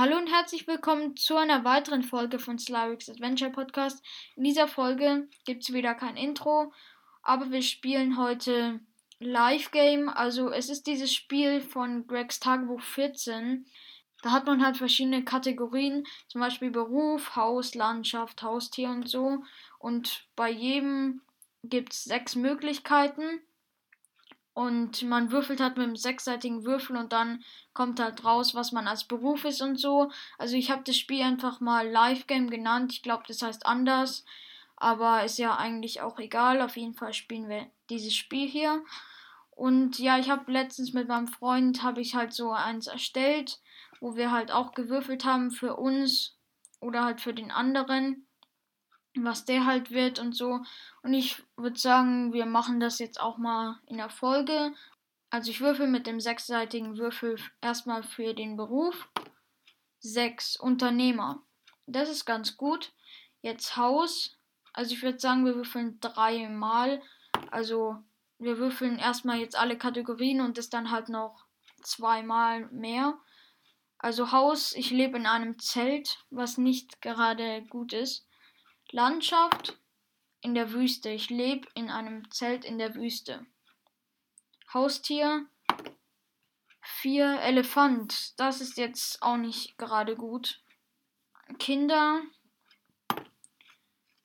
Hallo und herzlich willkommen zu einer weiteren Folge von Slyrix Adventure Podcast. In dieser Folge gibt es wieder kein Intro, aber wir spielen heute Live Game. Also es ist dieses Spiel von Gregs Tagebuch 14. Da hat man halt verschiedene Kategorien, zum Beispiel Beruf, Haus, Landschaft, Haustier und so. Und bei jedem gibt es sechs Möglichkeiten. Und man würfelt halt mit einem sechsseitigen Würfel und dann kommt halt raus, was man als Beruf ist und so. Also ich habe das Spiel einfach mal Live Game genannt. Ich glaube, das heißt anders. Aber ist ja eigentlich auch egal. Auf jeden Fall spielen wir dieses Spiel hier. Und ja, ich habe letztens mit meinem Freund habe ich halt so eins erstellt, wo wir halt auch gewürfelt haben für uns oder halt für den anderen was der halt wird und so. Und ich würde sagen, wir machen das jetzt auch mal in der Folge. Also ich würfel mit dem sechsseitigen Würfel erstmal für den Beruf. Sechs Unternehmer. Das ist ganz gut. Jetzt Haus. Also ich würde sagen, wir würfeln dreimal. Also wir würfeln erstmal jetzt alle Kategorien und das dann halt noch zweimal mehr. Also Haus, ich lebe in einem Zelt, was nicht gerade gut ist. Landschaft in der Wüste. Ich lebe in einem Zelt in der Wüste. Haustier. Vier Elefant. Das ist jetzt auch nicht gerade gut. Kinder.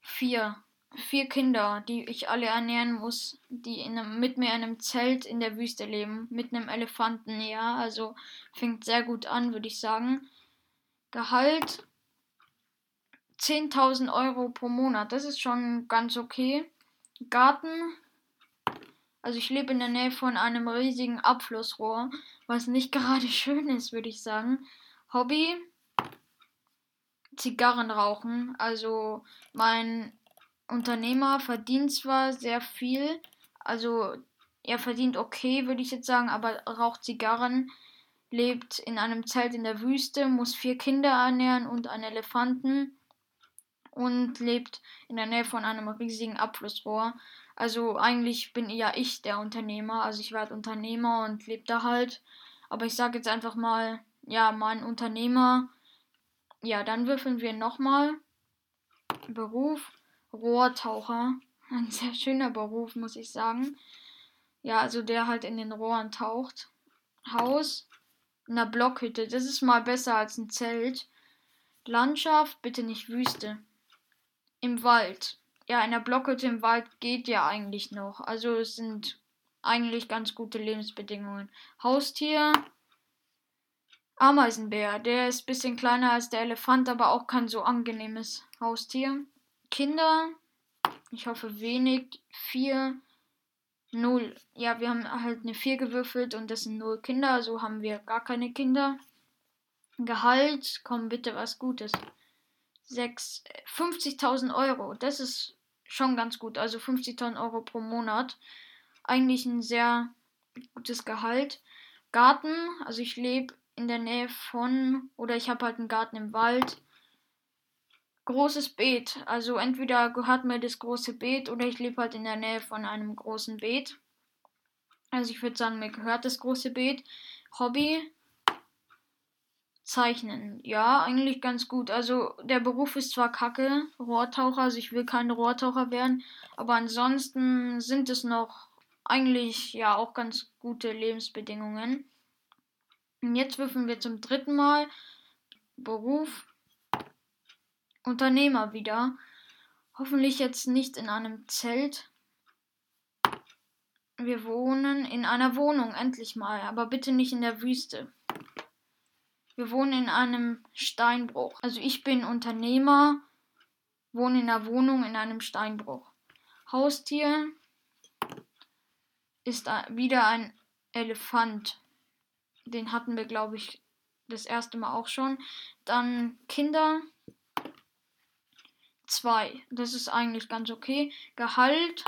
Vier. Vier Kinder, die ich alle ernähren muss, die in einem, mit mir in einem Zelt in der Wüste leben. Mit einem Elefanten, ja. Also fängt sehr gut an, würde ich sagen. Gehalt 10.000 Euro pro Monat. Das ist schon ganz okay. Garten. Also ich lebe in der Nähe von einem riesigen Abflussrohr, was nicht gerade schön ist, würde ich sagen. Hobby. Zigarren rauchen. Also mein Unternehmer verdient zwar sehr viel, also er verdient okay, würde ich jetzt sagen, aber raucht Zigarren, lebt in einem Zelt in der Wüste, muss vier Kinder ernähren und einen Elefanten und lebt in der Nähe von einem riesigen Abflussrohr. Also eigentlich bin ja ich der Unternehmer, also ich werde Unternehmer und lebe da halt. Aber ich sage jetzt einfach mal, ja, mein Unternehmer. Ja, dann würfeln wir nochmal. Beruf, Rohrtaucher. Ein sehr schöner Beruf, muss ich sagen. Ja, also der halt in den Rohren taucht. Haus, eine Blockhütte. Das ist mal besser als ein Zelt. Landschaft, bitte nicht Wüste. Im Wald. Ja, in der Blockhütte im Wald geht ja eigentlich noch. Also es sind eigentlich ganz gute Lebensbedingungen. Haustier. Ameisenbär. Der ist ein bisschen kleiner als der Elefant, aber auch kein so angenehmes Haustier. Kinder. Ich hoffe wenig. Vier. Null. Ja, wir haben halt eine 4 gewürfelt und das sind null Kinder, also haben wir gar keine Kinder. Gehalt, komm bitte was Gutes. 50.000 Euro. Das ist schon ganz gut. Also 50.000 Euro pro Monat. Eigentlich ein sehr gutes Gehalt. Garten, also ich lebe in der Nähe von, oder ich habe halt einen Garten im Wald. Großes Beet. Also entweder gehört mir das große Beet oder ich lebe halt in der Nähe von einem großen Beet. Also ich würde sagen, mir gehört das große Beet. Hobby, Zeichnen. Ja, eigentlich ganz gut. Also der Beruf ist zwar kacke, Rohrtaucher, also ich will kein Rohrtaucher werden, aber ansonsten sind es noch eigentlich ja auch ganz gute Lebensbedingungen. Und jetzt würfeln wir zum dritten Mal Beruf Unternehmer wieder. Hoffentlich jetzt nicht in einem Zelt. Wir wohnen in einer Wohnung, endlich mal, aber bitte nicht in der Wüste. Wir wohnen in einem Steinbruch. Also ich bin Unternehmer, wohne in einer Wohnung in einem Steinbruch. Haustier ist wieder ein Elefant. Den hatten wir, glaube ich, das erste Mal auch schon. Dann Kinder. Zwei. Das ist eigentlich ganz okay. Gehalt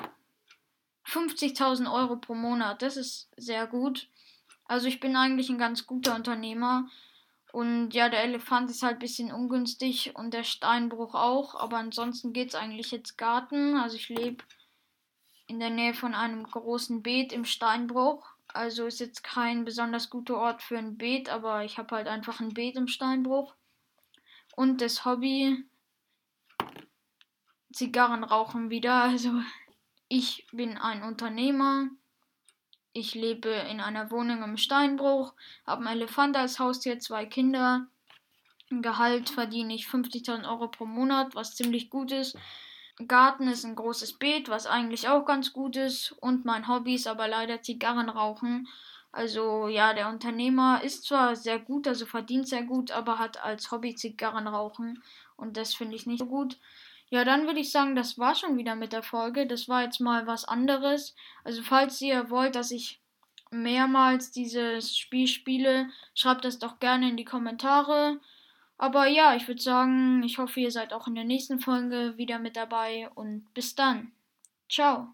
50.000 Euro pro Monat. Das ist sehr gut. Also ich bin eigentlich ein ganz guter Unternehmer. Und ja, der Elefant ist halt ein bisschen ungünstig und der Steinbruch auch. Aber ansonsten geht es eigentlich jetzt Garten. Also ich lebe in der Nähe von einem großen Beet im Steinbruch. Also ist jetzt kein besonders guter Ort für ein Beet, aber ich habe halt einfach ein Beet im Steinbruch. Und das Hobby Zigarren rauchen wieder. Also ich bin ein Unternehmer. Ich lebe in einer Wohnung im Steinbruch, habe einen Elefant als Haustier, zwei Kinder. Ein Gehalt verdiene ich 50.000 Euro pro Monat, was ziemlich gut ist. Garten ist ein großes Beet, was eigentlich auch ganz gut ist. Und mein Hobby ist aber leider Zigarren rauchen. Also ja, der Unternehmer ist zwar sehr gut, also verdient sehr gut, aber hat als Hobby Zigarren rauchen. Und das finde ich nicht so gut. Ja, dann würde ich sagen, das war schon wieder mit der Folge. Das war jetzt mal was anderes. Also falls ihr wollt, dass ich mehrmals dieses Spiel spiele, schreibt das doch gerne in die Kommentare. Aber ja, ich würde sagen, ich hoffe, ihr seid auch in der nächsten Folge wieder mit dabei und bis dann. Ciao.